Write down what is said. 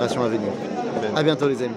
à venir. A bientôt les amis.